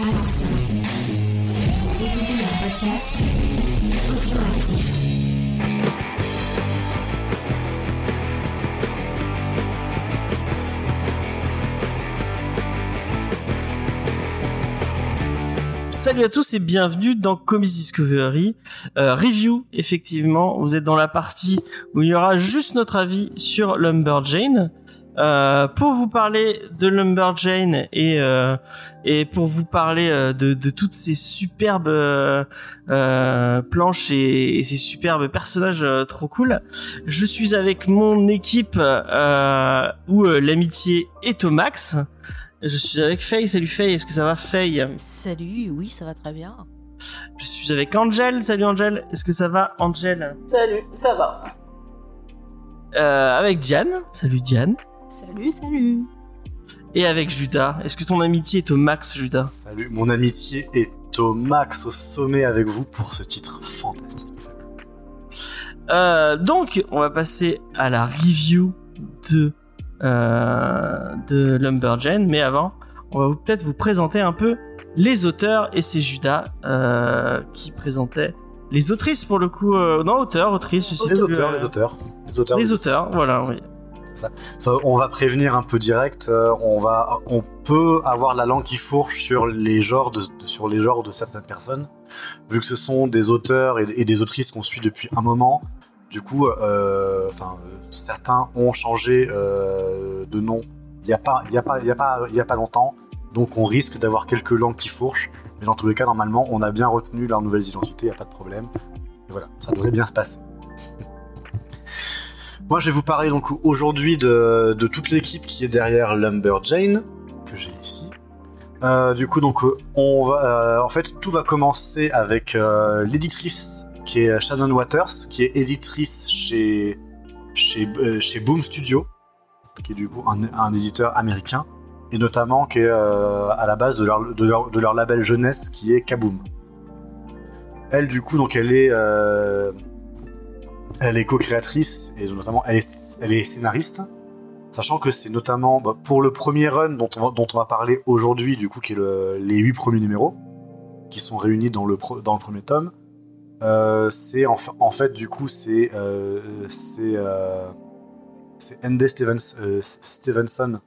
Écoutez un podcast. Salut à tous et bienvenue dans Comics Discovery euh, Review. Effectivement, vous êtes dans la partie où il y aura juste notre avis sur Lumberjane. Euh, pour vous parler de Lumberjane et euh, et pour vous parler euh, de, de toutes ces superbes euh, euh, planches et, et ces superbes personnages euh, trop cool, je suis avec mon équipe euh, où euh, l'amitié est au max. Je suis avec Faye. Salut Faye, est-ce que ça va Faye? Salut, oui, ça va très bien. Je suis avec Angel. Salut Angel, est-ce que ça va Angel? Salut, ça va. euh, Avec Diane. Salut Diane. Salut, salut. Et avec Judas. Est-ce que ton amitié est au max Judas? Salut, mon amitié est au max, au sommet avec vous pour ce titre fantastique. Euh, donc, on va passer à la review de euh, de Lumberjane, mais avant, on va peut-être vous présenter un peu les auteurs et c'est Judas euh, qui présentait les autrices pour le coup. Euh, non, auteurs, autrices. je sais Les plus, auteurs, euh, les auteurs. Les auteurs. Les auteurs, voilà. Oui. On va prévenir un peu direct. euh, on va, on peut avoir la langue qui fourche sur les genres de, sur les genres de certaines personnes, vu que ce sont des auteurs et, des autrices qu'on suit depuis un moment. Du coup, euh, enfin, certains ont changé euh, de nom. Il n'y a pas, il a pas, il a pas, il a pas longtemps. Donc, on risque d'avoir quelques langues qui fourchent. Mais dans tous les cas, normalement, on a bien retenu leurs nouvelles identités. Il n'y a pas de problème. Voilà, ça devrait bien se passer. Moi, je vais vous parler donc aujourd'hui de, toute l'équipe qui est derrière Lumberjane, que j'ai ici. Euh, du coup, donc, on va, euh, en fait, tout va commencer avec euh, l'éditrice qui est Shannon Waters, qui est éditrice chez chez, Boom Studio, qui est du coup un, éditeur américain, et notamment qui est à la base de leur, de, leur, de leur label jeunesse qui est Kaboom. Elle, du coup, donc, elle est elle est co-créatrice et notamment elle est, scénariste. Sachant que c'est notamment bah, pour le premier run dont on va, parler aujourd'hui, du coup, qui est le- les huit premiers numéros, qui sont réunis dans le, premier tome. Euh, c'est en, fa- en fait, du coup, c'est euh, euh, Andy Stevens, euh, Stevenson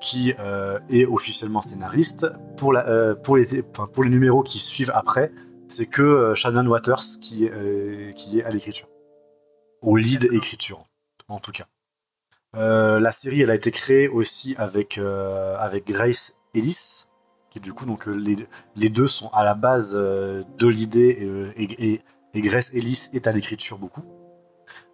qui euh, est officiellement scénariste. Pour, euh, les, numéros qui suivent après, c'est que euh, Shannon Waters euh, qui est à l'écriture au lead écriture, en tout cas. Euh, la série, elle a été créée aussi avec, euh, avec Grace Ellis, qui du coup, donc, les, les deux sont à la base euh, de l'idée et, euh, et, et- et Grace Ellis est à l'écriture beaucoup.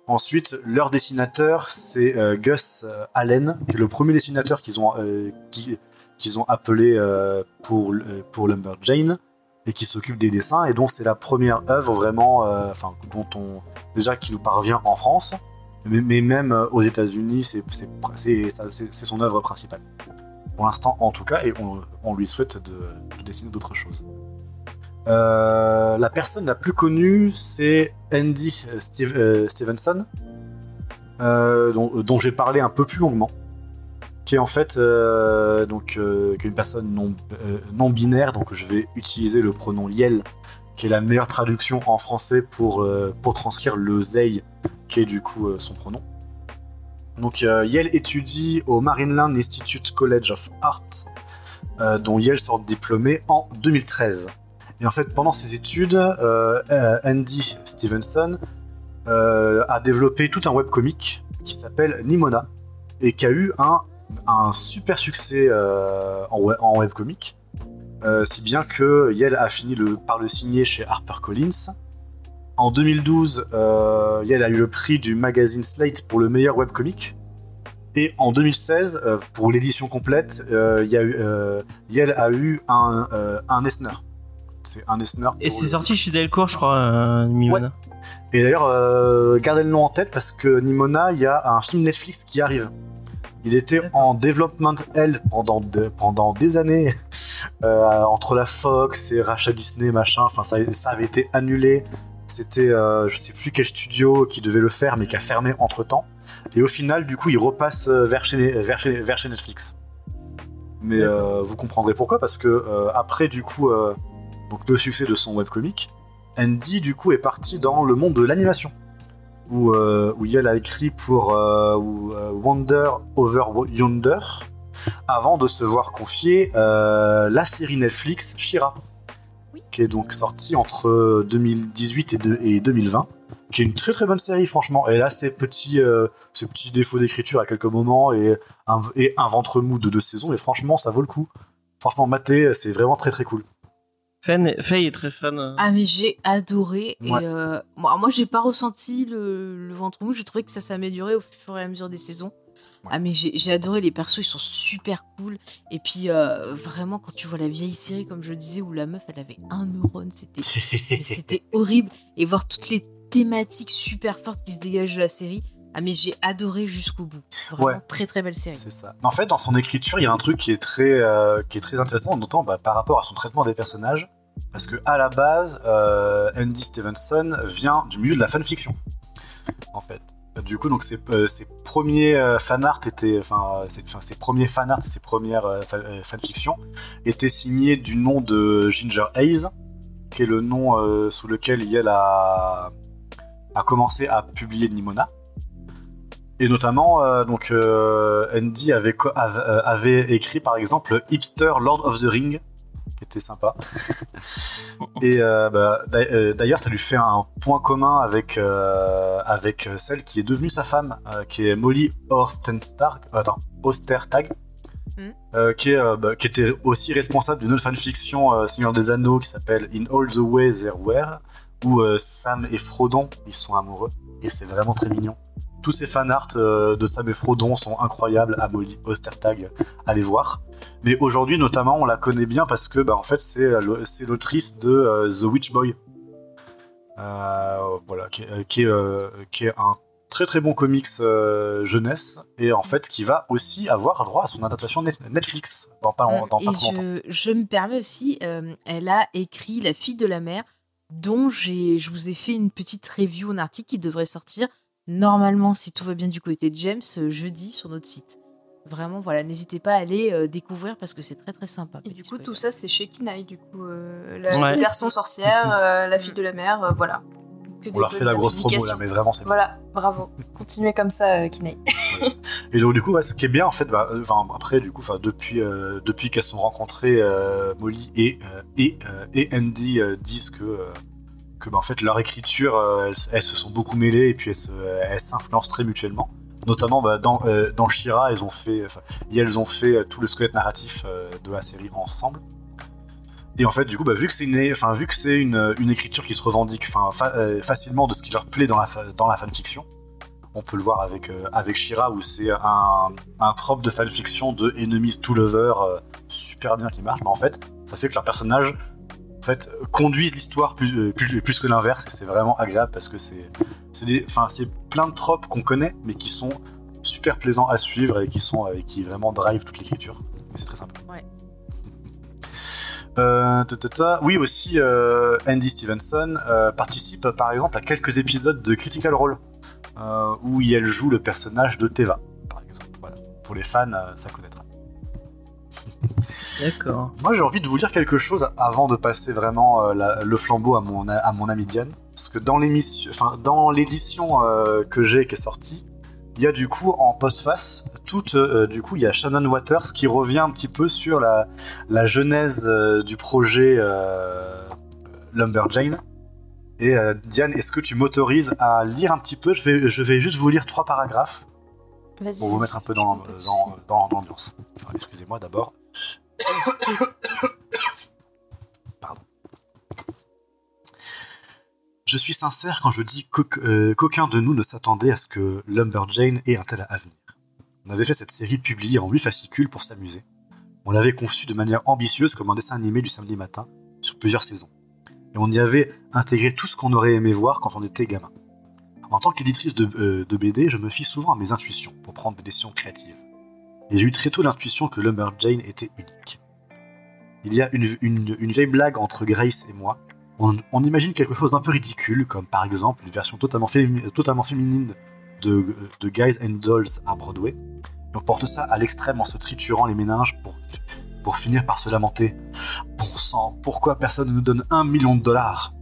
Ensuite, leur dessinateur, c'est euh, Gus Allen, qui est le premier dessinateur qu'ils ont, euh, qui- qu'ils ont appelé euh, pour, euh, pour Lumberjane, et qui s'occupe des dessins, et dont c'est la première œuvre vraiment, euh, enfin, dont on, déjà qui nous parvient en France, mais, même euh, aux États-Unis, c'est son œuvre principale. Pour l'instant, en tout cas, et on, on lui souhaite de, de dessiner d'autres choses. Euh, la personne la plus connue, c'est Andy Steve- Stevenson, dont j'ai parlé un peu plus longuement, qui est en fait euh, donc euh, personne non, euh, non binaire, donc je vais utiliser le pronom Yel qui est la meilleure traduction en français pour, euh, pour transcrire le Zei, qui est du coup son pronom. Donc Yale étudie au Marineland Institute College of Art, dont Yale sort diplômé en 2013. Et en fait, pendant ses études, Andy Stevenson a développé tout un webcomic qui s'appelle Nimona, et qui a eu un, un super succès euh, en, we- en webcomic. Euh, si bien que Yale a fini le- par le signer chez HarperCollins. En 2012, euh, Yale a eu le prix du magazine Slate pour le meilleur webcomic. Et en 2016, euh, pour l'édition complète, y a eu, Yale a eu un, un Eisner. C'est un Eisner. Et c'est le- sorti chez Delcourt, je crois, Mimona. Et d'ailleurs, gardez le nom en tête parce que Nimona, il y a un film Netflix qui arrive. Il était en development L pendant, de- pendant des années, euh, entre la Fox et rachat Disney, machin. Enfin, ça, ça avait été annulé. C'était, euh, je sais plus quel studio qui devait le faire, mais qui a fermé entre temps. Et au final, du coup, il repasse euh, vers chez, vers chez, vers chez Netflix. Mais euh, vous comprendrez pourquoi, parce que après, du coup, donc le succès de son webcomic, Andy, du coup, est parti dans le monde de l'animation. Où, euh, où a écrit pour euh, euh, Wonder Over Yonder, avant de se voir confier euh, la série Netflix Shira, Oui. qui est donc sortie entre 2018 et, de- et 2020, qui est une très très bonne série, franchement. Elle a ses petits, ses petits défauts d'écriture à quelques moments et un, et un ventre mou de deux saisons, et franchement, ça vaut le coup. Franchement, maté, c'est vraiment très très cool. Faye Faye est très fan. euh. Ah mais j'ai adoré Ouais. et euh, moi, moi j'ai pas ressenti le, le ventre mou, j'ai trouvé que ça s'est amélioré au fur et à mesure des saisons. Ouais. Ah mais j'ai adoré les persos, ils sont super cool et puis euh, vraiment quand tu vois la vieille série comme je disais où la meuf elle avait un neurone, c'était horrible et voir toutes les thématiques super fortes qui se dégagent de la série. Ah mais j'ai adoré jusqu'au bout. Vraiment Ouais. très très belle série. C'est ça. En fait, dans son écriture, il y a un truc qui est très, euh, qui est très intéressant, notamment bah, par rapport à son traitement des personnages. Parce que à la base, euh, Andy Stevenson vient du milieu de la fanfiction. En fait. Du coup, donc ses, euh, premiers euh, fanart étaient, enfin, ses, premiers fanart et ses premières euh, fa- fanfictions étaient signés du nom de Ginger Hayes, qui est le nom sous lequel Yale a, commencé à publier Nimona. Et notamment, donc, Andy avait, avait écrit par exemple Hipster Lord of the Ring, qui était sympa. Et euh, bah, euh, d'ailleurs, ça lui fait un point commun avec, euh, avec celle qui est devenue sa femme, euh, qui est Molly Ostertag, attends, Ostertag, Mm. euh, qui, est, bah, qui était aussi responsable d'une autre fanfiction Seigneur des Anneaux qui s'appelle In All the Way There Were, où Sam et Frodon ils sont amoureux, et c'est vraiment très mignon. Tous ces fanarts euh, de Sam et Frodon sont incroyables à Molly Ostertag, allez voir. Mais aujourd'hui, notamment, on la connaît bien parce que, bah, en fait, c'est euh, l'autrice de euh, The Witch Boy. Euh, voilà, qui, est- qui est, euh, qui est un très très bon comics euh, jeunesse et en fait qui va aussi avoir droit à son adaptation net- Netflix dans pas, dans pas et trop longtemps. je, me permets aussi, elle a écrit La fille de la mer, dont je vous ai fait une petite review, un article qui devrait sortir normalement, si tout va bien du côté de James, euh, jeudi sur notre site. Vraiment, voilà, n'hésitez pas à aller euh, découvrir parce que c'est très très sympa. Et du coup, spoiler. tout ça, c'est chez Kinaï, du coup. euh, la Ouais. version sorcière, euh, la fille de la mer, euh, voilà. Que On leur fait la grosse promo là, mais vraiment c'est Voilà, bravo. Continuez comme ça, euh, Kinaï. Et donc du coup, ouais, ce qui est bien en fait, bah, euh, après du coup, depuis euh, depuis qu'elles sont rencontrées, euh, Molly et euh, et, euh, et Andy euh, disent que euh, que bah, en fait leur écriture, euh, elles, se sont beaucoup mêlées et puis elles s'influencent très mutuellement. Notamment bah, dans euh, dans Shira, elles ont fait, elles ont fait euh, tout le squelette narratif de la série ensemble. Et en fait, du coup, bah, vu que c'est une, enfin, vu que c'est une, une écriture qui se revendique, facilement de ce qui leur plaît dans la dans la fanfiction, on peut le voir avec, avec Shira où c'est un, un trope de fanfiction de enemies to lover euh, super bien qui marche. Mais en fait, ça fait que leurs personnages en fait, conduisent l'histoire plus, euh, plus, plus que l'inverse et c'est vraiment agréable parce que c'est plein de tropes qu'on connaît mais qui sont super plaisants à suivre et qui sont et qui vraiment drive toute l'écriture. C'est très sympa. Ouais. Euh, ta, ta, ta. Oui, aussi, euh, Andy Stevenson euh, participe par exemple à quelques épisodes de Critical Role euh, où elle joue le personnage de Teva, par exemple. Voilà. Pour les fans, euh, ça connaîtra. D'accord. Moi, j'ai envie de vous dire quelque chose avant de passer vraiment euh, la- le flambeau à mon, à mon ami Diane. Parce que dans l'émission, enfin, dans l'édition euh, que j'ai qui est sortie, il y a du coup en postface, toute, euh, du coup, il y a Shannon Waters qui revient un petit peu sur la, la genèse euh, du projet euh, Lumberjane. Et euh, Diane, est-ce que tu m'autorises à lire un petit peu? Je vais, je vais juste vous lire trois paragraphes Vas-y. pour vous mettre un peu dans, dans, dans l'ambiance. Excusez-moi d'abord. Pardon. Je suis sincère quand je dis euh, qu'aucun de nous ne s'attendait à ce que Lumberjane ait un tel avenir. On avait fait cette série publiée en huit fascicules pour s'amuser. On l'avait conçue de manière ambitieuse comme un dessin animé du samedi matin, sur plusieurs saisons. Et on y avait intégré tout ce qu'on aurait aimé voir quand on était gamin. En tant qu'éditrice de, euh, de BD, je me fie souvent à mes intuitions pour prendre des décisions créatives. Et j'ai eu très tôt l'intuition que Lumberjane était unique. Il y a une, vieille blague entre Grace et moi. On, imagine quelque chose d'un peu ridicule, comme par exemple une version totalement, fémi- totalement féminine de, Guys and Dolls à Broadway. On porte ça à l'extrême en se triturant les méninges pour, pour finir par se lamenter. Bon sang, pourquoi personne ne nous donne un million de dollars?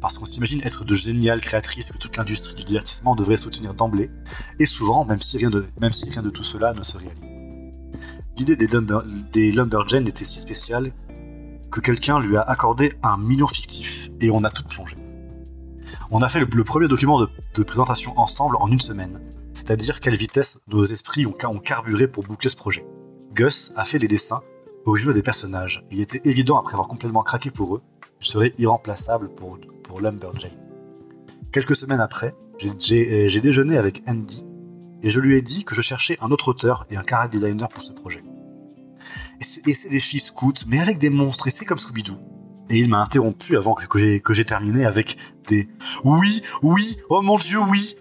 Parce qu'on s'imagine être de géniales créatrices que toute l'industrie du divertissement devrait soutenir d'emblée, et souvent, même si rien de, tout cela ne se réalise. L'idée des, Lumber, était si spéciale que quelqu'un lui a accordé un million fictif, et on a tout plongé. On a fait le, premier document de, présentation ensemble en une semaine, c'est-à-dire quelle vitesse nos esprits ont, ont carburé pour boucler ce projet. Gus a fait les dessins originaux des personnages. Il était évident, après avoir complètement craqué pour eux, je serais irremplaçable pour, pour Lumberjane. Quelques semaines après, j'ai- j'ai déjeuné avec Andy et je lui ai dit que je cherchais un autre auteur et un character designer pour ce projet. Et c'est des filles scouts, mais avec des monstres, et c'est comme Scooby-Doo. Et il m'a interrompu avant que, j'ai que j'ai terminé avec des oui, oui, oh mon dieu, oui.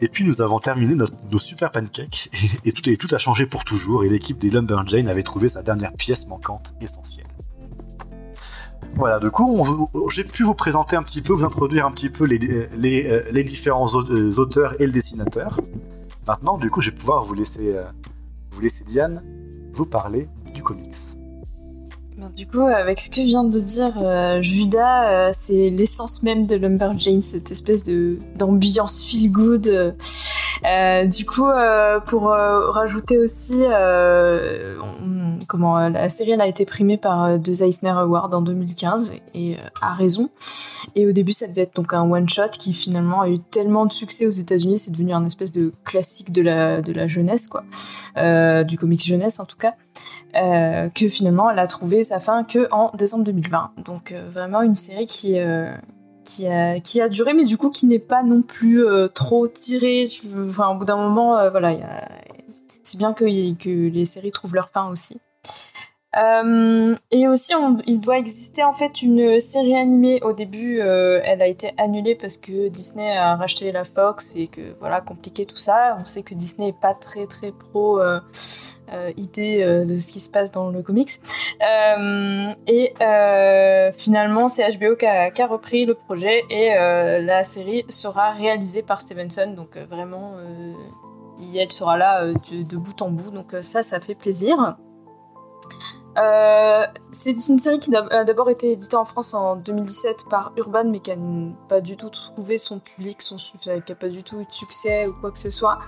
Et puis nous avons terminé nos super pancakes et, et tout, et tout a changé pour toujours et l'équipe des Lumberjane avait trouvé sa dernière pièce manquante essentielle. Voilà, du coup, j'ai pu vous présenter un petit peu, vous introduire un petit peu les, euh, différents euh, auteurs et le dessinateur. Maintenant, du coup, je vais pouvoir vous laisser, euh, vous laisser Diane vous parler du comics. Du coup, avec ce que vient de dire Judas, c'est l'essence même de Lumberjane, cette espèce d'ambiance feel good. Euh, du coup, euh, pour euh, rajouter aussi, comment la série elle a été primée par deux Eisner Awards en 2015 et a raison. Et au début, ça devait être donc un one shot qui finalement a eu tellement de succès aux États-Unis, c'est devenu un espèce de classique de la de la jeunesse quoi, du comics jeunesse en tout cas que finalement elle a trouvé sa fin que en décembre 2020. Donc vraiment une série qui euh, qui a duré, mais du coup qui n'est pas non plus euh, trop tirée. Tu- Enfin au bout d'un moment, euh, voilà, c'est bien que les séries trouvent leur fin aussi. Euh, et aussi, il doit exister en fait une série animée. Au début, euh, elle a été annulée parce que Disney a racheté la Fox et que voilà, compliqué tout ça. On sait que Disney est pas très très pro euh, idée de ce qui se passe dans le comics. Et finalement, c'est HBO qui a, repris le projet et la série sera réalisée par Stevenson. Donc vraiment, elle sera là de, bout en bout. Donc ça, ça fait plaisir. Euh, c'est une série qui a d'abord été éditée en France en 2017 par Urban, mais qui n'a pas du tout trouvé son public, qui n'a pas du tout eu de succès ou quoi que ce soit.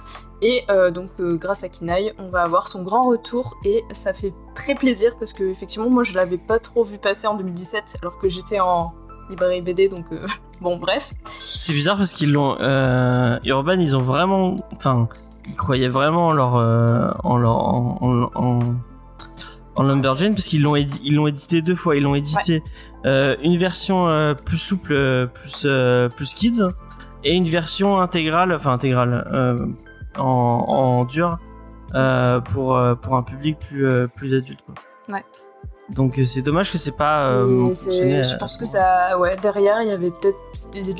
Et euh, donc, euh, grâce à Kinaï, on va avoir son grand retour et ça fait très plaisir parce que, effectivement, moi je l'avais pas trop vu passer en 2017 alors que j'étais en librairie BD, donc euh, bon, bref. C'est bizarre parce qu'ils l'ont. Euh, Urban, ils ont vraiment. Enfin, ils croyaient vraiment en leur. euh, en leur. En, en Lumberjane parce qu'ils l'ont édi- ils l'ont édité deux fois. Ils l'ont édité euh, une version euh, plus souple, euh, plus, euh, plus kids, et une version intégrale, enfin intégrale, euh, en, en dur, euh, pour, euh, pour un public plus, euh, plus adulte. Quoi. Ouais. Donc c'est dommage que c'est pas. euh, je pense que ça, ouais, derrière, il y avait peut-être,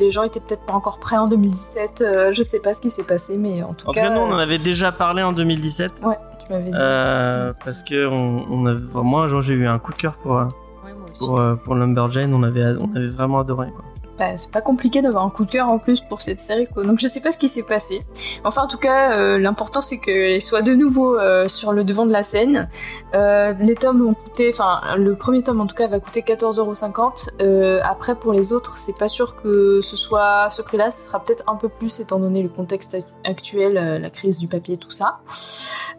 les gens étaient peut-être pas encore prêts en 2017. euh, je sais pas ce qui s'est passé, mais en tout En tout cas, cas, nous, on en avait déjà parlé en 2017. ouais, tu m'avais dit. Euh, parce que on, on avait, enfin, moi genre, j'ai eu un coup de cœur pour euh, Ouais, pour, euh, pour Lumberjane on avait on avait vraiment adoré quoi. Bah, c'est pas compliqué d'avoir un coup de cœur en plus pour cette série, quoi. Donc je sais pas ce qui s'est passé. Enfin, en tout cas, euh, l'important c'est qu'elle soit de nouveau euh, sur le devant de la scène. Euh, les tomes ont coûté, enfin, le premier tome en tout cas va coûter 14,50€. Euh, après, pour les autres, c'est pas sûr que ce soit ce prix-là. Ce sera peut-être un peu plus étant donné le contexte act- actuel, la crise du papier, tout ça.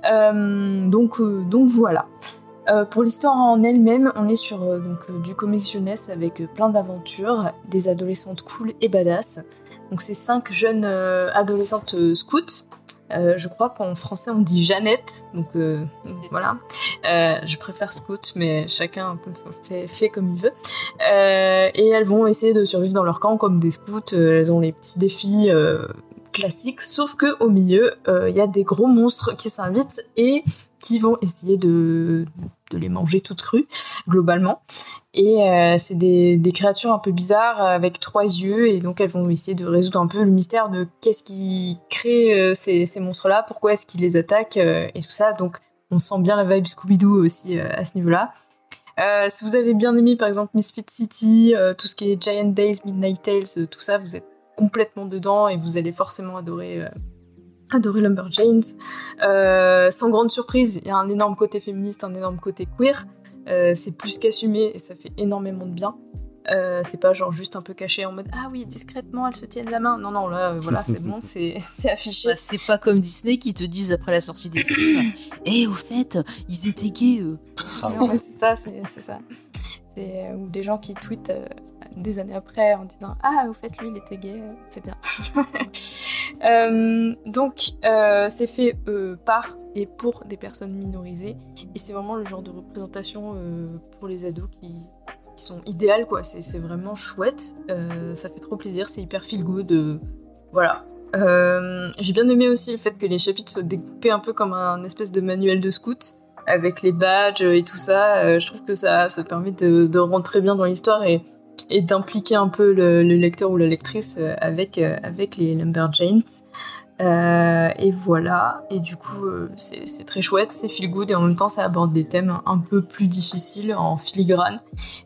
Euh, donc, euh, donc voilà. Euh, pour l'histoire en elle-même, on est sur euh, donc, euh, du comics jeunesse avec plein d'aventures, des adolescentes cool et badass. Donc c'est cinq jeunes adolescentes scouts. Je crois qu'en français on dit Jeannette, donc voilà. Je préfère scout, mais chacun un peu fait, fait comme il veut. Et elles vont essayer de survivre dans leur camp comme des scouts. Elles ont les petits défis euh, classiques, sauf que au milieu euh, il y a des gros monstres qui s'invitent et qui vont essayer de, les manger toutes crues, globalement. Et euh, c'est des, créatures un peu bizarres euh, avec trois yeux, et donc elles vont essayer de résoudre un peu le mystère de qu'est-ce qui crée euh, ces, monstres-là, pourquoi est-ce qu'ils les attaquent, euh, et tout ça. Donc on sent bien la vibe Scooby-Doo aussi euh, à ce niveau-là. Euh, si vous avez bien aimé par exemple Misfit City, euh, tout ce qui est Giant Days, Midnight Tales, euh, tout ça, vous êtes complètement dedans et vous allez forcément adorer euh, adoré Lumberjanes. Euh, sans grande surprise, il y a un énorme côté féministe, un énorme côté queer. Euh, c'est plus qu'assumé et ça fait énormément de bien. Euh, c'est pas genre juste un peu caché en mode ah oui discrètement elles se tiennent la main non non là voilà c'est bon c'est affiché Bah, c'est pas comme Disney qui te disent après la sortie des films Eh, au fait, ils étaient gays, eux. Ah, c'est ça, c'est ça. Ou des gens qui tweetent euh, des années après en disant ah au fait lui il était gay, euh, c'est bien. Euh, donc euh, c'est fait par et pour des personnes minorisées et c'est vraiment le genre de représentation pour les ados qui, sont idéales quoi. C'est vraiment chouette, ça fait trop plaisir, c'est hyper feel good. voilà. J'ai bien aimé aussi le fait que les chapitres soient découpés un peu comme un espèce de manuel de scout avec les badges et tout ça. Je trouve que ça, ça permet de, de rentrer bien dans l'histoire et d'impliquer un peu le, le lecteur ou la lectrice euh, avec, euh, avec les Lumberjanes. Euh, et voilà, et du coup c'est c'est très chouette, c'est feel good et en même temps ça aborde des thèmes un peu plus difficiles en filigrane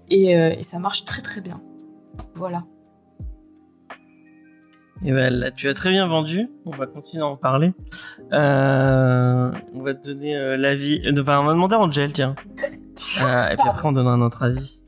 et, et ça marche très très bien. Voilà. Et ben là, tu as très bien vendu. On va continuer à en parler. Euh, on va te donner euh, l'avis. Enfin, on va demander à Angel, tiens. Euh, et puis après, on donnera notre avis.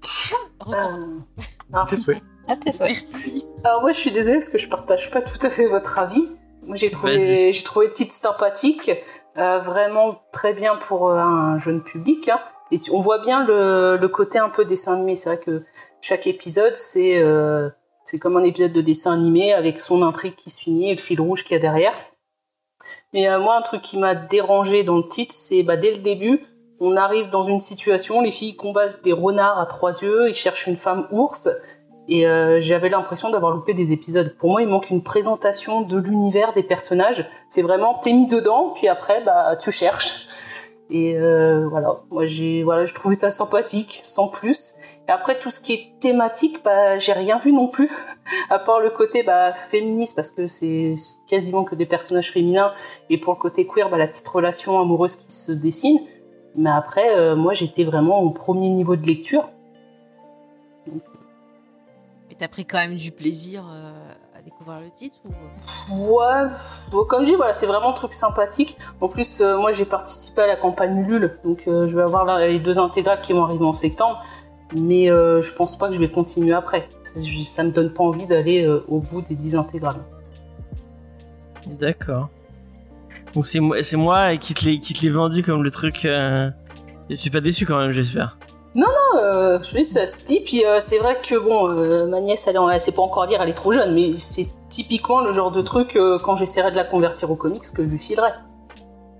À tes souhaits. À tes souhaits. Merci. Alors moi je suis désolée parce que je partage pas tout à fait votre avis. Moi j'ai trouvé j'ai trouvé le titre sympathique, euh, vraiment très bien pour euh, un jeune public. hein. Et tu- on voit bien le, le côté un peu dessin animé. C'est vrai que chaque épisode c'est euh, c'est comme un épisode de dessin animé avec son intrigue qui se finit et le fil rouge qu'il y a derrière. Mais euh, moi un truc qui m'a dérangé dans le titre c'est bah, dès le début on arrive dans une situation, les filles combattent des renards à trois yeux, ils cherchent une femme ours, et euh, j'avais l'impression d'avoir loupé des épisodes. Pour moi, il manque une présentation de l'univers des personnages. C'est vraiment t'es mis dedans, puis après bah tu cherches. Et euh, voilà, moi j'ai voilà, je trouvais ça sympathique, sans plus. Après tout ce qui est thématique, bah j'ai rien vu non plus, à part le côté bah féministe parce que c'est quasiment que des personnages féminins, et pour le côté queer, bah la petite relation amoureuse qui se dessine. Mais après, euh, moi j'étais vraiment au premier niveau de lecture. Mais t'as pris quand même du plaisir euh, à découvrir le titre ou... Ouais, bon, comme je dis, voilà, c'est vraiment un truc sympathique. En plus, euh, moi j'ai participé à la campagne Ulule, donc euh, je vais avoir là, les deux intégrales qui vont arriver en septembre. Mais euh, je pense pas que je vais continuer après. Ça, ça me donne pas envie d'aller euh, au bout des 10 intégrales. D'accord. Donc c'est moi, c'est moi qui te l'ai, qui te l'ai vendu comme le truc. Euh... Je suis pas déçu quand même, j'espère. Euh, je sais, ça se dit. Puis euh, c'est vrai que bon, euh, ma nièce, elle, elle sait pas encore lire, elle est trop jeune, mais c'est typiquement le genre de truc euh, quand j'essaierai de la convertir au comics que je lui filerai.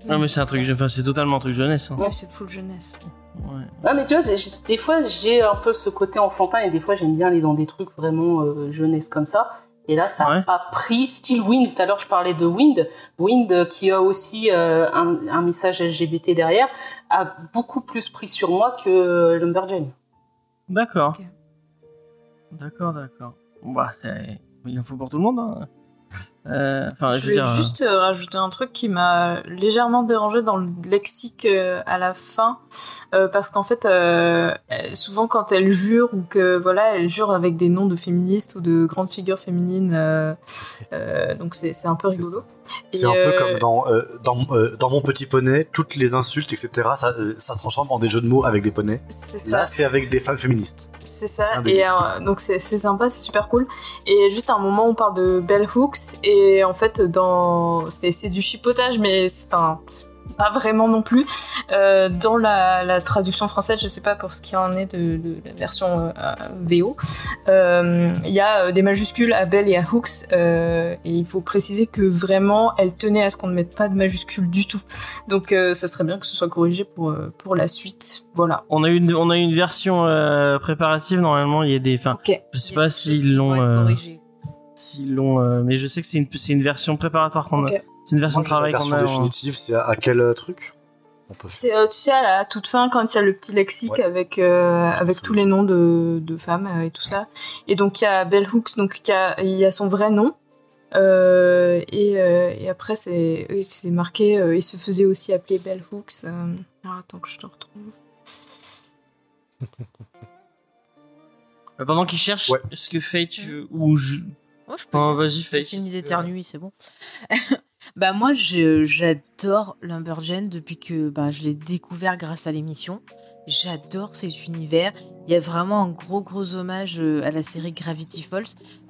Non mais c'est un truc, enfin c'est totalement un truc jeunesse. hein. Ouais, c'est full jeunesse. Ouais. Ouais, mais tu vois, des fois j'ai un peu ce côté enfantin et des fois j'aime bien aller dans des trucs vraiment euh, jeunesse comme ça. Et là, ça Ouais. a pas pris. Style Wind, tout à l'heure je parlais de Wind. Wind, euh, qui a aussi euh, un, un message LGBT derrière, a beaucoup plus pris sur moi que Lumberjane. D'accord. D'accord, d'accord. Bah c'est, il en faut pour tout le monde. Hein. Euh, je, je vais dire. juste euh, rajouter un truc qui m'a légèrement dérangé dans le lexique euh, à la fin, euh, parce qu'en fait, euh, euh, souvent quand elle jure ou que voilà, elle jure avec des noms de féministes ou de grandes figures féminines, euh, euh, donc c'est un peu rigolo. C'est un peu euh, comme dans, euh, dans, euh, dans Mon Petit Poney, toutes les insultes, etc., ça, euh, ça se transforme en des jeux de mots avec des poneys. C'est ça. Là, c'est avec des femmes féministes. C'est ça, et euh, donc c'est sympa, c'est super cool. Et juste à un moment, on parle de Bell Hooks, et en fait, dans c'est c'est du chipotage, mais enfin, pas vraiment non plus. Euh, dans la, la traduction française, je sais pas pour ce qui en est de, de la version euh, VO, euh, il y a euh, des majuscules à Bell et à Hooks, euh, et il faut préciser que vraiment, elle tenait à ce qu'on ne mette pas de majuscules du tout. Donc euh, ça serait bien que ce soit corrigé pour, euh, pour la suite. Voilà. On a une, on a une version euh, préparative normalement. Il y a des, enfin, Ok. je sais pas s'ils l'ont, euh, s'ils euh, mais je sais que c'est une, c'est une version préparatoire qu'on a. C'est une version Moi, de la travail qu'on version a. en- définitive, c'est à, à quel euh, truc C'est, euh, tu sais, à la toute fin, quand il y a le petit lexique Ouais. avec, euh, avec tous les noms de, de femmes euh, et tout ça. Et donc, il y a Bell Hooks, donc il y a, il y a son vrai nom. Euh, et, euh, et après, c'est, c'est marqué, euh, il se faisait aussi appeler Bell Hooks. Euh, alors, attends que je te retrouve. Pendant qu'il cherche, Ouais. est-ce que Faye, tu ou je... Oh, je peux Oh, vas-y, Faye. fini d'éternuer, c'est bon. Bah moi, j'adore Lumberjane depuis que bah, je l'ai découvert grâce à l'émission. J'adore cet univers. Il y a vraiment un gros gros hommage euh, à la série Gravity Falls.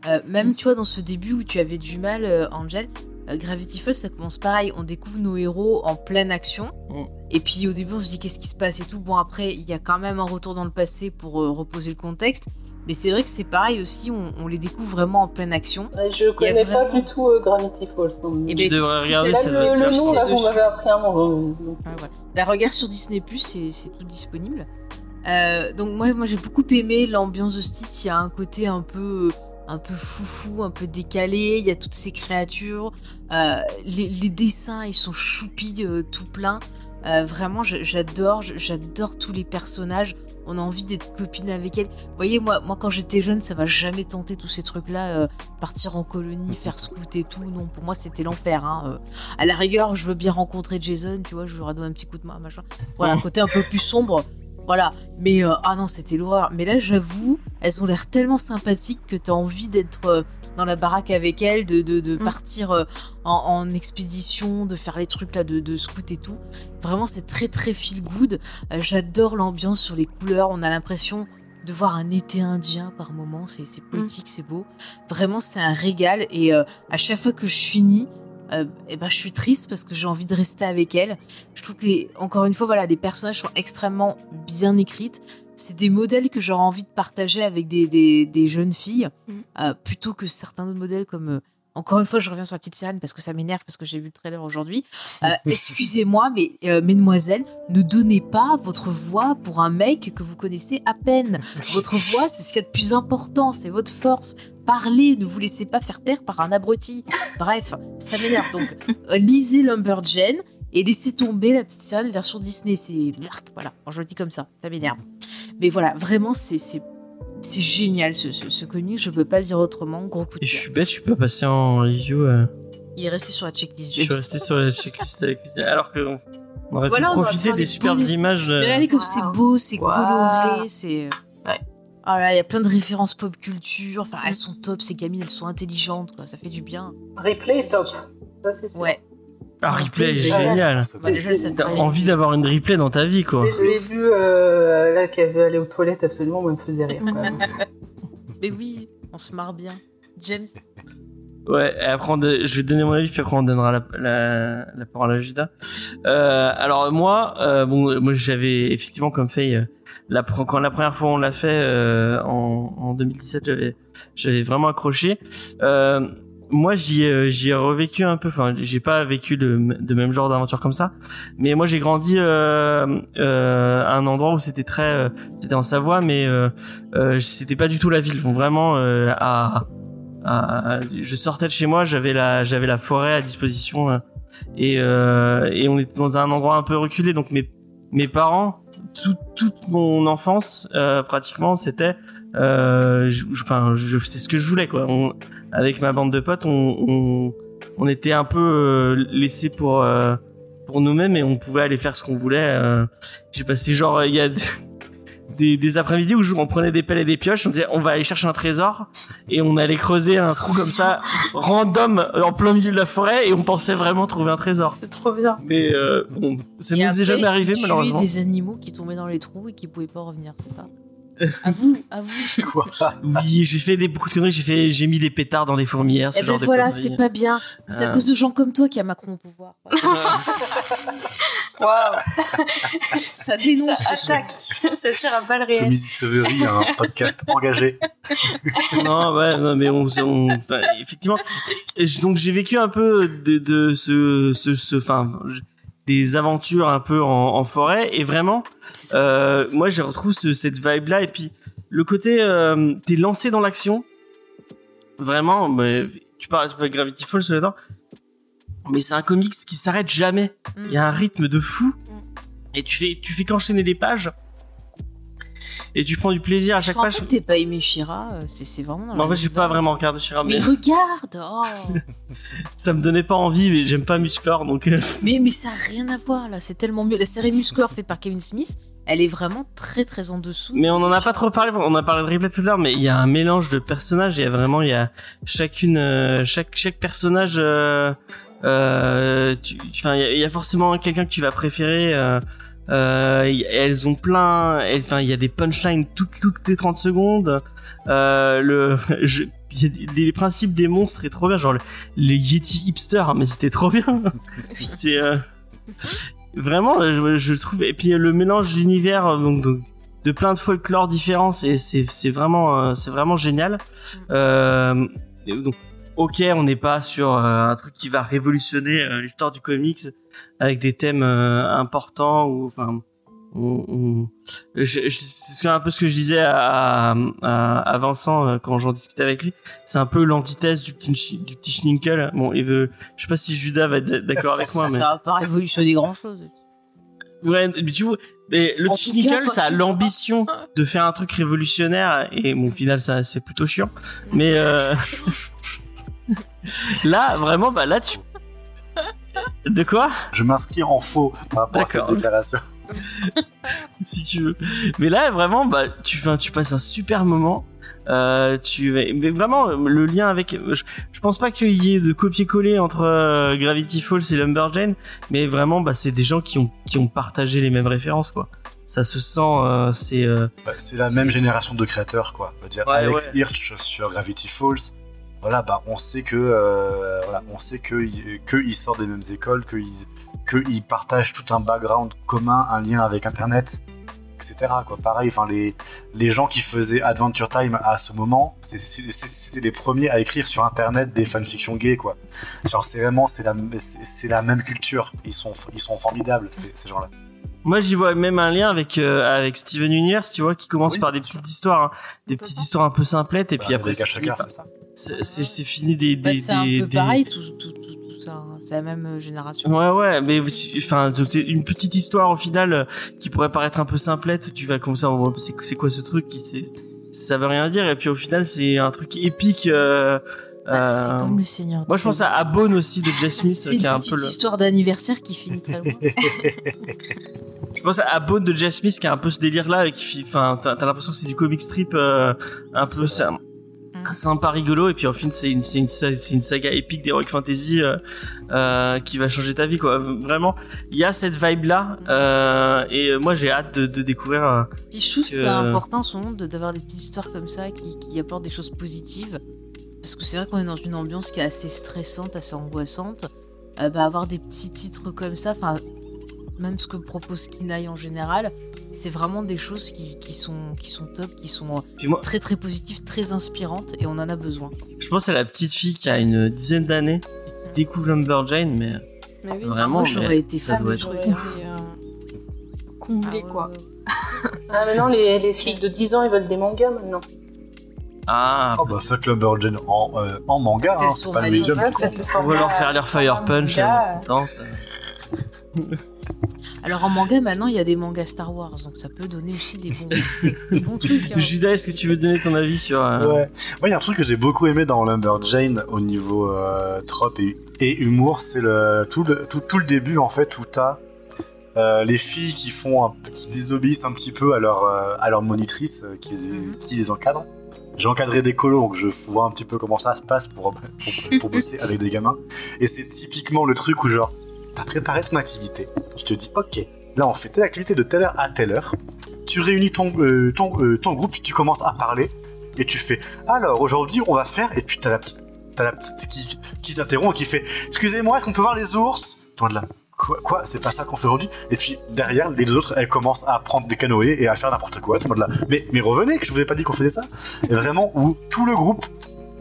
Euh, même tu vois dans ce début où tu avais du mal, euh, Angel, euh, Gravity Falls ça commence pareil. On découvre nos héros en pleine action. Mm. Et puis au début on se dit qu'est-ce qui se passe et tout? Bon après il y a quand même un retour dans le passé pour reposer le contexte. Mais c'est vrai que c'est pareil aussi. On, on les découvre vraiment en pleine action. Ouais, Je connais pas du tout euh, Gravity Falls. Et Tu ben, devrais regarder, Là, ça le, le nom, là, vous dessus. m'avez appris un mot. euh. Ouais, voilà. Bah, regarde sur Disney Plus, c'est tout disponible. Euh, donc moi, moi j'ai beaucoup aimé l'ambiance de Stitch. Il y a un côté un peu, un peu foufou, un peu décalé. Il y a toutes ces créatures. Euh, les, les dessins, ils sont choupis euh, tout plein. Euh, vraiment, j'adore, j'adore tous les personnages. On a envie d'être copine avec elle. Vous voyez, moi, moi quand j'étais jeune, ça m'a jamais tenté tous ces trucs-là. euh, partir en colonie, faire scout et tout. Non, pour moi, c'était l'enfer. Hein. Euh, à la rigueur, je veux bien rencontrer Jason, tu vois, je lui aurais donné un petit coup de main, machin. Voilà, un côté un peu plus sombre. Voilà. Mais, euh, ah non, c'était l'horreur. Mais là, j'avoue, elles ont l'air tellement sympathiques que t'as envie d'être euh, dans la baraque avec elles, de, de, de Mm. partir euh, en, en expédition, de faire les trucs là de, de scout et tout. Vraiment, c'est très, très feel good. J'adore l'ambiance sur les couleurs. On a l'impression de voir un été indien par moment. C'est c'est poétique, c'est beau. Vraiment, c'est un régal. Et à chaque fois que je finis, euh, eh ben, je suis triste parce que j'ai envie de rester avec elle. Je trouve que, les, encore une fois, voilà, les personnages sont extrêmement bien écrites. C'est des modèles que j'aurais envie de partager avec des, des, des jeunes filles, Mm. euh, plutôt que certains autres modèles comme... encore une fois, je reviens sur la petite sirène parce que ça m'énerve parce que j'ai vu le trailer aujourd'hui. Euh, Excusez-moi, mais euh, mesdemoiselles, ne donnez pas votre voix pour un mec que vous connaissez à peine. Votre voix, c'est ce qu'il y a de plus important, c'est votre force. Parlez, ne vous laissez pas faire taire par un abruti. Bref, ça m'énerve. Donc, euh, lisez Lumberjane et laissez tomber la petite sirène version Disney. C'est voilà, je le dis comme ça, ça m'énerve. Mais voilà, vraiment, c'est c'est génial ce, ce, ce comic. Je peux pas le dire autrement. Gros coup de Et je suis bête, je suis pas passé en review. euh, Il est resté sur la checklist. je suis James. resté sur la checklist alors que on on aurait Voilà, pu profiter des superbes bonus. images. euh, Mais regardez comme Wow. c'est beau, c'est Wow. coloré, c'est. Ouais. Ah là, il y a plein de références pop culture. Enfin, elles sont top, ces gamines, elles sont intelligentes, quoi. Ça fait du bien. Replay est top. Ça, c'est. Ouais. Ah, replay génial. T'as envie d'avoir une replay dans ta vie, quoi. Le début, euh, là, qu'elle veut aller aux toilettes, absolument, moi, me faisait rire. quand même. Mais oui, on se marre bien. James Ouais, et après, de- je vais donner mon avis, puis après, on donnera la, la, la parole à Judas. Euh, alors, moi, euh, bon, moi, j'avais effectivement, comme fait, euh, la, pre- quand la première fois on l'a fait, euh, en, en 2017, j'avais, j'avais vraiment accroché. Euh, moi, j'y, ai- j'y ai revécu un peu, enfin, j'ai pas vécu de, de même genre d'aventure comme ça, mais moi, j'ai grandi euh, euh, à un endroit où c'était très, euh, j'étais en Savoie, mais euh, euh, c'était pas du tout la ville, donc vraiment euh, à à- je sortais de chez moi, j'avais la, j'avais la forêt à disposition euh, et, euh, et on était dans un endroit un peu reculé. Donc mes, mes parents, tout, toute mon enfance euh, pratiquement, c'était, euh, je, je- enfin, je, c'est ce que je voulais quoi. Avec ma bande de potes, on, on, on était un peu euh, laissés pour euh, pour nous-mêmes et on pouvait aller faire ce qu'on voulait. euh. J'ai passé genre il y a des, des après-midi où on prenait des pelles et des pioches, on disait on va aller chercher un trésor et on allait creuser un trou comme ça random en plein milieu de la forêt et on pensait vraiment trouver un trésor. C'est trop bien. Mais euh, bon, ça Et nous est jamais arrivé malheureusement. des animaux qui tombaient dans les trous et qui pouvaient pas revenir, c'est ça? À vous, à vous. Quoi Oui, j'ai fait des beaucoup de conneries, j'ai fait j'ai mis des pétards dans les fourmilières, ce Eh genre ben voilà, c'est pas bien. C'est à Ah. cause de gens comme toi qu'il y a Macron au pouvoir. Waouh. Ça dénonce. Ça attaque. Ça tire à balles réelles. Comedy Discovery, un podcast engagé. non, ouais, non, mais on, on- enfin, effectivement. Donc j'ai vécu un peu de, de ce, ce, ce, enfin, des aventures un peu en, en forêt et vraiment, euh, moi, je retrouve ce- cette vibe là et puis le côté, euh, t'es lancé dans l'action. Vraiment, mais tu parles, de Gravity Falls là-dedans, mais c'est un comics qui s'arrête jamais. Mm. Il y a un rythme de fou et tu fais, tu fais qu'enchaîner les pages. Et tu prends du plaisir à Je chaque page. que t'es pas aimé Shira, euh, c'est vraiment dans en fait, j'ai pas vraiment regardé Shira, Mais mais regarde oh. ça me donnait pas envie, mais j'aime pas Musclor, donc euh, mais, mais ça a rien à voir là, c'est tellement mieux. La série Musclor faite par Kevin Smith, elle est vraiment très très en dessous. mais on en a pas trop parlé. On a parlé de replay tout à l'heure, mais il y a un mélange de personnages. Il y a vraiment, il y a chacune, euh, chaque chaque personnage euh, euh, tu- enfin, il y, a- il y a forcément quelqu'un que tu vas préférer. Euh, elles ont plein, enfin, il y a des punchlines toutes, toutes les 30 secondes. Euh, le, je, les principes des monstres est trop bien, genre le- les Yeti hipster, mais c'était trop bien. C'est euh, vraiment, je, je trouve. Et puis le mélange d'univers, donc, donc, de plein de folklore différents, c'est c'est c'est vraiment c'est vraiment génial. Euh, donc, ok, on n'est pas sur euh, un truc qui va révolutionner euh, l'histoire du comics avec des thèmes euh, importants ou enfin. On, on- c'est un peu ce que je disais à, à, à Vincent quand j'en discutais avec lui. C'est un peu l'antithèse du petit du petit Schninkel. Bon, il veut. Je sais pas si Judas va être d'accord avec moi, mais Ça va pas révolutionner grand chose. Ouais, mais tu vois, mais le petit pas ça a l'ambition de faire un truc révolutionnaire et bon, au final, ça, c'est plutôt chiant. Mais euh, là, vraiment, bah là, tu. De quoi Je m'inscris en faux par rapport à cette déclaration. Si tu veux. Mais là, vraiment, bah, tu, tu passes un super moment. Euh, tu, mais vraiment, le lien avec. Je, je pense pas qu'il y ait de copier-coller entre euh, Gravity Falls et Lumberjane, mais vraiment, bah, c'est des gens qui ont, qui ont partagé les mêmes références, quoi. Ça se sent, euh, c'est. Bah, c'est la même génération de créateurs, quoi. Dire Ouais, Alex ouais. Hirsch sur Gravity Falls. Voilà, bah, on sait que, euh, voilà, on sait que, que il sort des mêmes écoles, que il, que il partage tout un background commun, un lien avec Internet, etc. Quoi. Pareil, enfin, les, les gens qui faisaient Adventure Time à ce moment, c'était les premiers à écrire sur Internet des fanfictions gays, quoi. Genre, c'est vraiment, c'est la, c'est la même culture. Ils sont, ils sont formidables, ces, ces gens-là. Moi, j'y vois même un lien avec euh, avec Steven Universe, tu vois, qui commence Oui, par des petites histoires, hein, des petites histoires un peu simplettes, et puis Bah, après, ça. C'est c'est- c'est fini des Bah, des c'est un peu des- pareil, tout, tout, tout, tout ça. hein. C'est la même euh, génération. Ouais, ouais, mais enfin, c'est une petite histoire au final euh, qui pourrait paraître un peu simplette. Tu vas comme ça, c'est c'est quoi ce truc qui c'est ça veut rien dire, et puis au final, c'est un truc épique. euh, Bah, c'est euh, comme le Seigneur. Moi, je pense à Abone aussi de Jess Smith, C'est qui une est un peu le. histoire d'anniversaire qui finit très loin. Je pense à Bone de Jeff Smith qui a un peu ce délire là et qui fi- enfin t'as l'impression que c'est du comic strip euh, un peu C'est c'est un- sympa rigolo et puis en fin c'est une c'est une c'est une saga épique d'heroic fantasy euh, euh, qui va changer ta vie quoi vraiment il y a cette vibe là et moi j'ai hâte de, de découvrir euh, Puis je trouve que c'est important de- d'avoir des petites histoires comme ça qui, qui apportent des choses positives. Parce que c'est vrai qu'on est dans une ambiance qui est assez stressante, assez angoissante. Euh, bah, avoir des petits titres comme ça, enfin, même ce que propose Kinaï en général, c'est vraiment des choses qui, qui sont, qui sont top, qui sont puis moi très très positives, très inspirantes et on en a besoin. je pense à la petite fille qui a une dizaine d'années et qui découvre Lumberjane mais Mais oui, Vraiment, mais j'aurais été ça doit de être été euh, comblée, Ah quoi. Ah, maintenant, les, les filles de 10 ans, ils veulent des mangas maintenant. Ah Oh bah fuck Lumberjane en, euh, en manga, hein, c'est pas le médium. On va leur faire leur Fire un Punch Alors en manga maintenant il y a des mangas Star Wars, donc ça peut donner aussi des bons, des bons trucs. hein. Judas est-ce que tu veux donner ton avis sur euh, Ouais. Moi, il y a un truc que j'ai beaucoup aimé dans Lumberjane au niveau euh, trope et, et humour, c'est le tout, le tout tout le début en fait où t'as euh, les filles qui font un, qui désobéissent un petit peu à leur euh, à leur monitrice euh, qui, qui les encadre. J'ai encadré des colos, donc je vois un petit peu comment ça se passe pour, pour, pour bosser avec des gamins. Et c'est typiquement le truc où genre, t'as préparé ton activité. Je te dis, ok, là on fait telle activité de telle heure à telle heure. Tu réunis ton, euh, ton, euh, ton groupe, tu commences à parler et tu fais alors aujourd'hui on va faire et puis t'as la petite t'as la petite qui, qui t'interrompt et qui fait excusez-moi est-ce qu'on peut voir les ours? Toi de là quoi, c'est pas ça qu'on fait aujourd'hui. Et puis derrière les deux autres elles commencent à prendre des canoës et à faire n'importe quoi monde là. Mais mais revenez que je vous ai pas dit qu'on faisait ça. Et vraiment où tout le groupe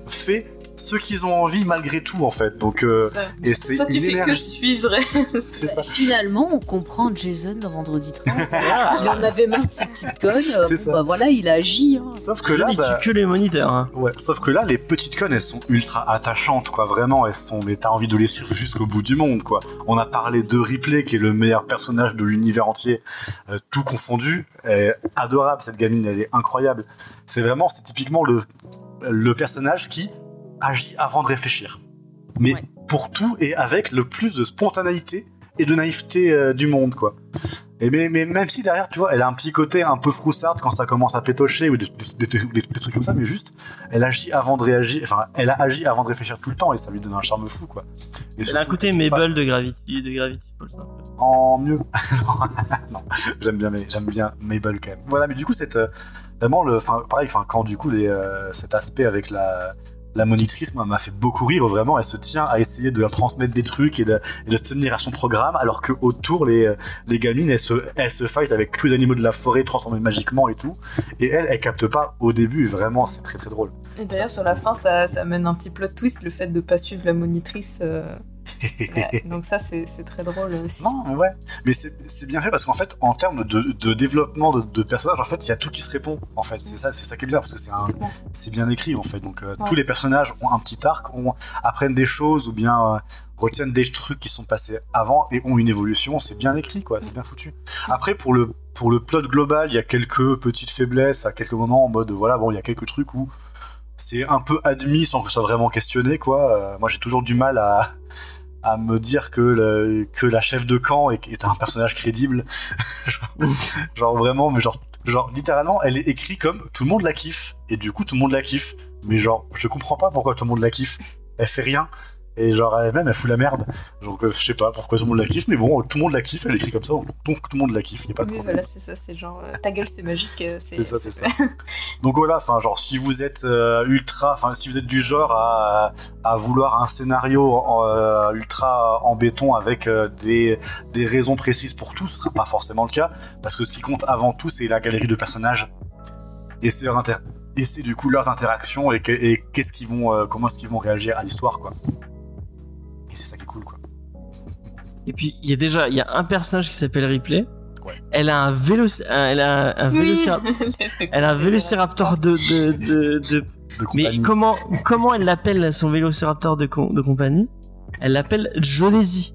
fait ce qu'ils ont envie malgré tout en fait donc euh, et c'est tu une fais que énergie suivre. c'est ça Finalement, on comprend Jason dans Vendredi 30. il en avait marre de ses petites connes. C'est bon, ça. bah voilà, il a agi. hein. sauf que là il bah, tue que les moniteurs hein. Ouais, sauf que là, les petites connes, elles sont ultra attachantes, quoi. Vraiment, elles sont. Mais t'as envie de les suivre jusqu'au bout du monde, quoi. On a parlé de Ripley, qui est le meilleur personnage de l'univers entier, euh, tout confondu. Adorable, cette gamine, elle est incroyable. C'est vraiment, c'est typiquement le, le personnage qui agit avant de réfléchir. Mais Ouais. pour tout et avec le plus de spontanéité et de naïveté euh, du monde, quoi. Et mais, mais même si derrière, tu vois, elle a un petit côté un peu froussarde quand ça commence à pétocher ou des, des- des- des- des trucs comme ça, mais juste, elle agit avant de réagir, enfin, elle a agi avant de réfléchir tout le temps et ça lui donne un charme fou, quoi. Et Elle a un côté Mabel de Gravity, de Gravity Falls. en mieux. non, j'aime bien, j'aime bien Mabel quand même. Voilà, mais du coup, cette, euh, vraiment, le, enfin, pareil, enfin, quand du coup, les, euh, cet aspect avec la, la monitrice moi, m'a fait beaucoup rire. Vraiment, elle se tient à essayer de leur transmettre des trucs et de, se tenir à son programme, alors que autour, les, les gamines, elles se, elles se fight avec tous les animaux de la forêt transformés magiquement et tout. Et elle, elle capte pas au début. Vraiment, c'est très très drôle. Et d'ailleurs, sur la fin, ça, ça amène un petit plot twist, le fait de pas suivre la monitrice. euh, ouais, donc ça, c'est très drôle aussi. Non, mais ouais. Mais c'est bien fait parce qu'en fait, en termes de, de développement de, de personnages, en fait, il y a tout qui se répond. En fait, c'est ça, c'est ça qui est bien parce que c'est bien écrit en fait. Donc euh, Ouais. tous les personnages ont un petit arc, ont, apprennent des choses ou bien euh, retiennent des trucs qui sont passés avant et ont une évolution. C'est bien écrit, quoi. C'est bien foutu. Après, pour le pour le plot global, il y a quelques petites faiblesses à quelques moments en mode voilà, bon, il y a quelques trucs où c'est un peu admis sans que ce soit vraiment questionné, quoi. Euh, moi, j'ai toujours du mal à à me dire que, le- que la chef de camp est, un personnage crédible. genre, genre vraiment, mais genre, genre littéralement, elle est écrite comme tout le monde la kiffe, et du coup tout le monde la kiffe. Mais genre, je comprends pas pourquoi tout le monde la kiffe. Elle fait rien. Et genre, même, elle fout la merde. Donc, euh, je sais pas pourquoi tout le monde la kiffe, mais bon, tout le monde la kiffe, elle est écrite comme ça, donc tout le monde la kiffe, y a pas de Oui, problème. voilà, c'est ça, c'est genre euh, ta gueule, c'est magique. euh, C'est ça, c'est ça. Donc voilà, enfin genre si vous êtes euh, ultra, enfin si vous êtes du genre à, à vouloir un scénario en, ultra en béton avec des, des raisons précises pour tout, ce sera pas forcément le cas, parce que ce qui compte avant tout c'est la galerie de personnages et c'est leurs inter- et c'est du coup leurs interactions et, que- et qu'est-ce qu'ils vont, euh, comment est-ce qu'ils vont réagir à l'histoire quoi. Et c'est ça qui est cool quoi. Et puis il y a déjà il y a un personnage qui s'appelle Ripley. Ouais. Elle a un vélo, elle a un vélociraptor, elle a un vélociraptor de de de, de- De mais compagnie. comment comment elle l'appelle son vélociraptor de com- de compagnie? Elle l'appelle Jonesy,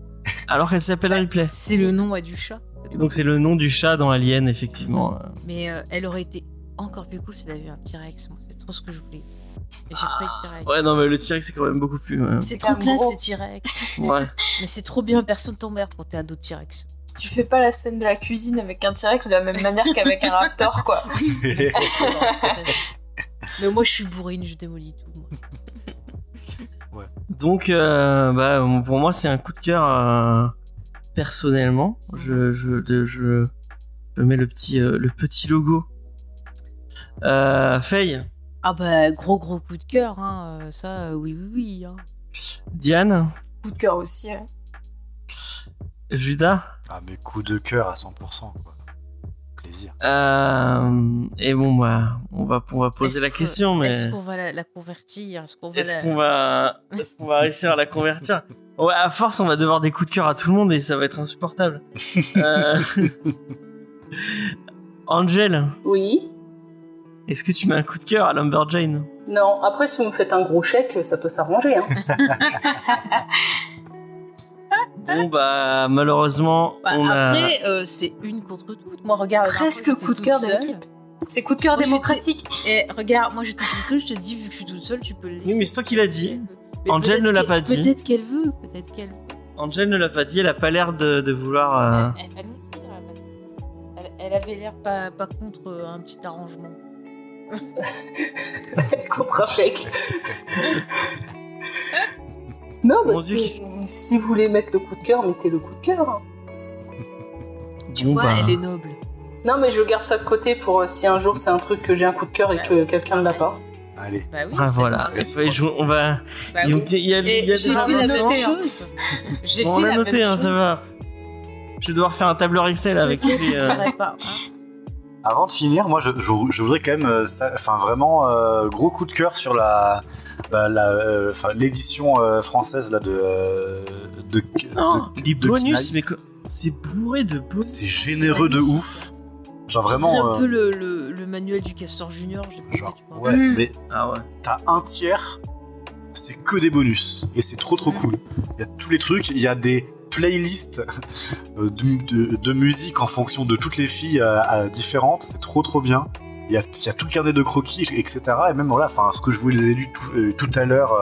alors qu'elle s'appelle Ripley. C'est le nom ouais, du chat. Donc c'est le nom du chat dans Alien effectivement. Mais euh, elle aurait été encore plus cool si elle avait un T-Rex. C'est trop ce que je voulais. Mais j'ai pas eu de T-Rex. Ouais non mais le T-Rex c'est quand même beaucoup plus. euh, C'est C'est trop classe gros. les T-Rex. Ouais. Mais c'est trop bien, personne t'emmerde quand t'es ado T-Rex. Tu fais pas la scène de la cuisine avec un T-Rex de la même manière qu'avec un raptor, quoi. Mais moi je suis bourrine, je démolis tout. moi. Donc, euh, bah, pour moi, c'est un coup de cœur euh, personnellement. Je, je, de- je, je mets le petit, euh, le petit logo. Euh, Faye, Ah bah gros gros coup de cœur, hein. euh, ça euh, oui oui oui. Hein. Diane, Coup de cœur aussi. hein. Judas, ah mais coup de cœur à 100%. Quoi. Plaisir. euh, et bon, bah, on va, on va poser la que- question, mais Est-ce qu'on va la, la convertir? Est-ce qu'on va est-ce la... qu'on va, est-ce qu'on va réussir à la convertir? Ouais, à force, on va devoir des coups de cœur à tout le monde et ça va être insupportable. Euh, Angel, Oui. Est-ce que tu mets un coup de cœur à Lumberjane? Non, après, si vous me faites un gros chèque, ça peut s'arranger. Hein. Bon bah malheureusement Bah, on a... Après, euh, c'est une contre toutes. Moi, regarde. Presque coup de cœur de l'équipe. C'est coup de cœur Moi, démocratique. Et regarde, moi j'étais toute seule, je te dis, vu que je suis toute seule, tu peux le laisser. Oui, mais c'est toi qui l'as dit. Mais Angel ne l'a pas dit. Peut-être qu'elle veut, peut-être qu'elle veut. Angel ne l'a pas dit, elle a pas l'air de, de vouloir. euh, Elle, elle va nous dire. Elle, elle- avait l'air pas, pas contre euh, un petit arrangement. Contre un chèque. non, bah, si, si vous voulez mettre le coup de cœur, mettez le coup de cœur. hein. Tu Bon, vois, bah. elle est noble. Non, mais je garde ça de côté pour euh, si un jour c'est un truc que j'ai un coup de cœur et que quelqu'un ne l'a pas. Allez. Bah oui. Ah voilà. je- on va. bah il y a- oui. il y a, il y a Et des j'ai gens- fait la noté, même chose. J'ai Bon, fait on la noté, même hein, chose. ça va. Je vais devoir faire un tableur Excel avec les. euh, pas, hein. Avant de finir, moi, je, je- je voudrais quand même, euh, enfin vraiment, euh, gros coup de cœur sur la, bah, la, euh, l'édition euh, française là de, euh, de, Non, de- les de bonus, Knight. mais co- c'est bourré de bonus. C'est généreux de ouf. Genre vraiment, un peu le, le, le manuel du Castor Junior. pensé, ouais, Mm. mais Ah ouais. t'as un tiers, c'est que des bonus et c'est trop trop Mm. cool. Il y a tous les trucs, il y a des playlists euh, de, de- de musique en fonction de toutes les filles euh, euh, différentes, c'est trop trop bien. Il y, a, il y a tout le carnet de croquis, etc. Et même voilà, enfin, ce que je vous ai lu tout, euh, tout à l'heure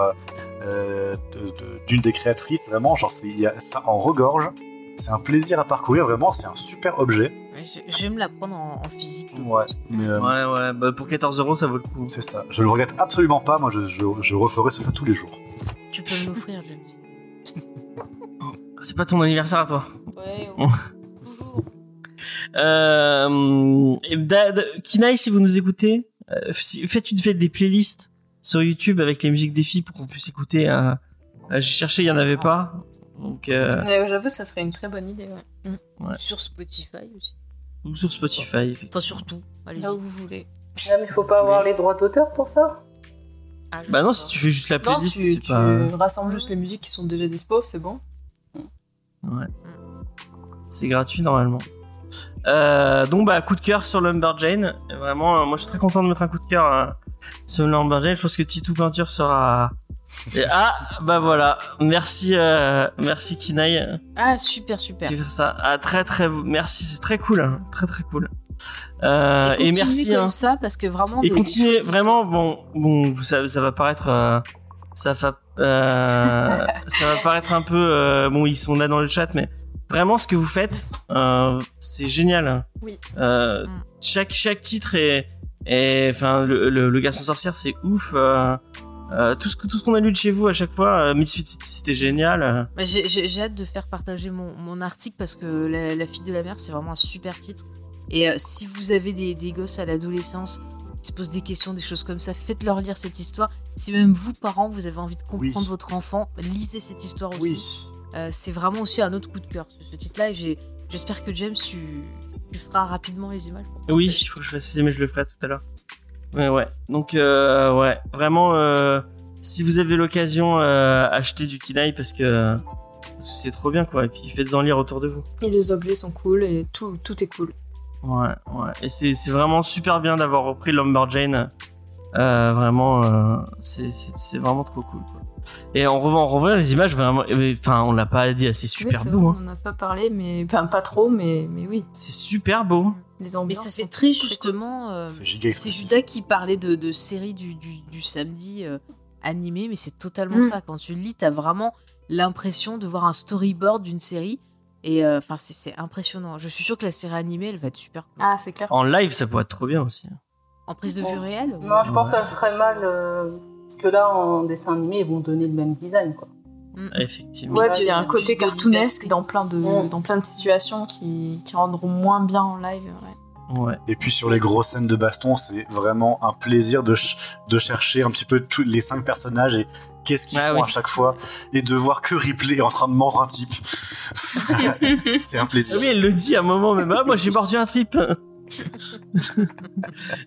euh, de- de- d'une des créatrices, vraiment, genre, c'est- il y a ça en regorge. C'est un plaisir à parcourir, vraiment, c'est un super objet. Ouais, je, je vais me la prendre en, en physique. Ouais, mais euh, Ouais, ouais, bah pour 14 euros, ça vaut le coup. c'est ça. Je le regrette absolument pas, moi je, je, je referai ce jeu tous les jours. Tu peux me l'offrir, James. C'est pas ton anniversaire à toi. Ouais, toujours. Euh, et da- da- Kinaï, si vous nous écoutez, euh, faites une fête des playlists sur YouTube avec les musiques des filles pour qu'on puisse écouter. euh, euh, J'ai cherché, il y en avait pas. Donc, euh, J'avoue, ça serait une très bonne idée. Ouais. Ouais. Sur Spotify aussi. ou sur Spotify. Enfin, surtout. Là où vous voulez. Ah, mais faut pas avoir les droits d'auteur pour ça Ah, Bah non, pas. si tu fais juste la Non, playlist, tu, c'est tu pas. rassembles juste les musiques qui sont déjà dispo, c'est bon. Ouais. C'est gratuit normalement. Euh, donc bah coup de cœur sur Lumberjane. Vraiment, euh, moi je suis très content de mettre un coup de cœur euh, sur Lumberjane. Je pense que Titou Peinture sera. Et- ah bah voilà. Merci, euh, merci Kinaï Ah, super, super. faire ça. Ah très très merci, c'est très cool, hein. très très cool. Euh, et, continuez merci. comme hein. ça parce que vraiment. Et continuez vraiment. Bon, bon, savez, ça va paraître, euh, ça va, ça va paraître un peu. euh, bon, ils sont là dans le chat, mais vraiment, ce que vous faites, euh, c'est génial. Oui. Euh, Mm. Chaque chaque titre est, enfin, le, le, le garçon sorcière, c'est ouf. euh, euh, tout ce que tout ce qu'on a lu de chez vous à chaque fois, euh, Misfits, c'était génial. Bah, J'ai hâte de faire partager mon, mon article parce que la, La fille de la mer, c'est vraiment un super titre. Et euh, si vous avez des, des gosses à l'adolescence se posent des questions, des choses comme ça, faites-leur lire cette histoire. Si même vous, parents, vous avez envie de comprendre Oui. votre enfant, lisez cette histoire aussi. Oui. Euh, c'est vraiment aussi un autre coup de cœur, ce, ce titre-là. Et j'ai- j'espère que James, tu, tu feras rapidement les images. pour Oui, il faut que je fasse ça, mais je le ferai tout à l'heure. Ouais, ouais. Donc, euh, ouais, vraiment, euh, si vous avez l'occasion, euh, achetez du Kinaï parce que parce que c'est trop bien, quoi. Et puis faites-en lire autour de vous. Et les objets sont cool et tout, tout est cool. Ouais, ouais. Et c'est c'est vraiment super bien d'avoir repris Lumberjane. Euh, vraiment, euh, c'est vraiment trop cool, quoi. Et on revoit, on revoit les images, vraiment. mais, Enfin, on l'a pas dit, c'est super Oui, beau. vrai, hein. On n'a pas parlé, mais enfin pas trop, mais, mais oui. C'est super beau. Les Mais ambiances. ça fait très cool. justement. euh, C'est. Judas qui parlait de, de séries du, du, du samedi euh, animé, mais c'est totalement Mm. ça. Quand tu le lis, t'as vraiment l'impression de voir un storyboard d'une série. Et euh, enfin, c'est- c'est impressionnant. Je suis sûre que la série animée, elle va être super cool. Ah, c'est clair. En live, ça pourrait être trop bien aussi. En prise de Bon. vue réelle Non, je pense que ça le ferait mal. euh, parce que là, en dessin animé, ils vont donner le même design. Quoi. Mm. Effectivement. Ouais, Ouais, puis il y a un côté cartoonesque dans plein de, Mm. dans plein de situations qui, qui rendront moins bien en live. ouais. Ouais. Et puis sur les grosses scènes de baston, c'est vraiment un plaisir de, ch- de chercher un petit peu tous les cinq personnages et qu'est-ce qu'ils Ah font oui. à chaque fois et de voir que Ripley en train de mordre un type. c'est un Ah plaisir. Oui, elle le dit à un moment même. Ah, moi j'ai mordu un trip.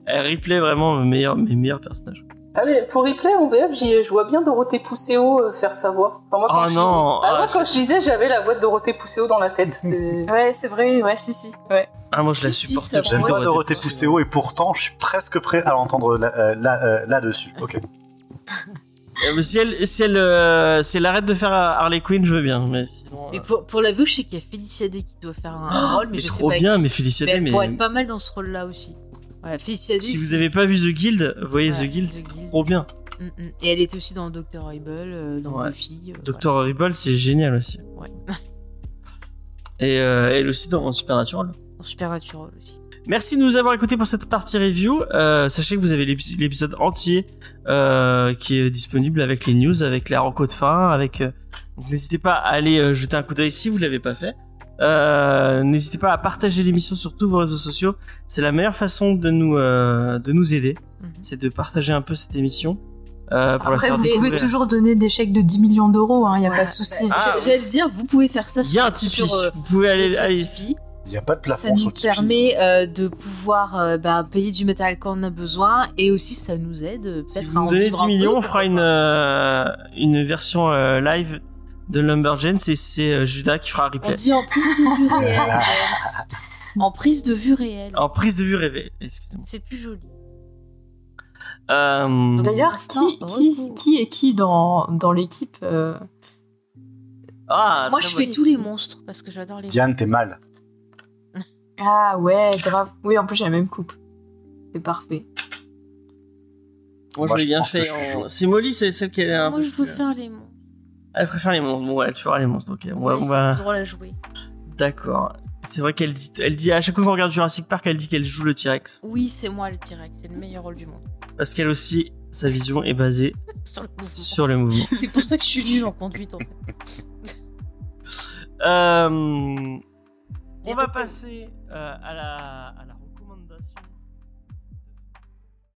elle replay vraiment mes meilleurs, mes meilleurs personnages. Ah, mais pour replay en VF, j'y- je vois bien Dorothée Pousséo euh, faire sa voix. Enfin, moi, quand Oh je- non, Ah, moi, ah, quand je disais, j'avais la voix de Dorothée Pousséo dans la tête. Ouais, c'est vrai, ouais, si, si. Ouais. Ah, moi je la Si, si, supporte. J'aime pas Dorothée Pousséo et pourtant je suis presque prêt à l'entendre là, euh, là, euh, là-dessus. Ok. Euh, Si elle, si elle, euh, si elle arrête de faire Harley Quinn, je veux bien. Mais sinon. Mais euh, pour, pour la vue, je sais qu'il y a Félicia Day qui doit faire un, un rôle, mais, mais je sais trop pas. bien, qui. mais Félicia Mais Day, elle mais. pourrait être pas mal dans ce rôle-là aussi. Voilà, Félicia Day. Si vous avez pas vu The Guild, voyez Ouais, The Guild, c'est trop bien. Mm, mm. Et elle était aussi dans Doctor Horrible, dans Ouais. Buffy. Dr. voilà. Horrible, c'est génial aussi. Ouais. Et euh, elle aussi dans Supernatural. Dans Supernatural aussi. Merci de nous avoir écoutés pour cette partie review. Euh, sachez que vous avez l'épis- l'épisode entier euh, qui est disponible avec les news, avec les recos de fin, avec. euh, n'hésitez pas à aller euh, jeter un coup d'œil si vous l'avez pas fait. Euh, n'hésitez pas à partager l'émission sur tous vos réseaux sociaux. C'est la meilleure façon de nous euh, de nous aider. Mhm. C'est de partager un peu cette émission. Euh, Après, vous pouvez toujours donner des chèques de 10 millions d'euros, il n'y a Ouais, pas de souci. Ah. J'allais le dire, vous pouvez faire ça Il y a un sur, Tipeee. sur, euh, vous pouvez aller, aller Tipeee. Il n'y a pas de Ça plafond nous sur Tipeee. permet euh, de pouvoir euh, bah, payer du matériel quand on a besoin et aussi ça nous aide euh, Si peut-être vous à nous en donnez vivre 10 un millions, peu, on fera une, euh, une version euh, live de Lumberjane. C'est- C'est euh, Judas qui fera un On replay. dit en prise de vue réelle. En prise de vue réelle. En prise de vue rêvée. Excusez-moi. C'est plus joli. Euh, D'ailleurs, qui, qui, qui est qui dans, dans l'équipe euh, ah, Moi je fais tous les monstres parce que j'adore les Diane, t'es mal. Ah ouais, grave. Oui, en plus, j'ai la même coupe. C'est parfait. Moi, Moi, je l'ai bien fait. en-. C'est Molly, c'est celle qui est un Moi peu je veux plus- faire les monstres. Elle préfère les monstres. Bon, ouais, tu feras les monstres. Ok, on va, Ouais, on va, drôle à jouer. D'accord. C'est vrai qu'elle dit, elle dit à chaque fois qu'on regarde Jurassic Park, elle dit qu'elle joue le T-Rex. Oui, c'est moi le T-Rex, c'est le meilleur rôle du monde. Parce qu'elle aussi, sa vision est basée Sur le mouvement. sur le mouvement. C'est pour ça que je suis nulle en conduite en fait. Euh, on va passer euh, à la, à la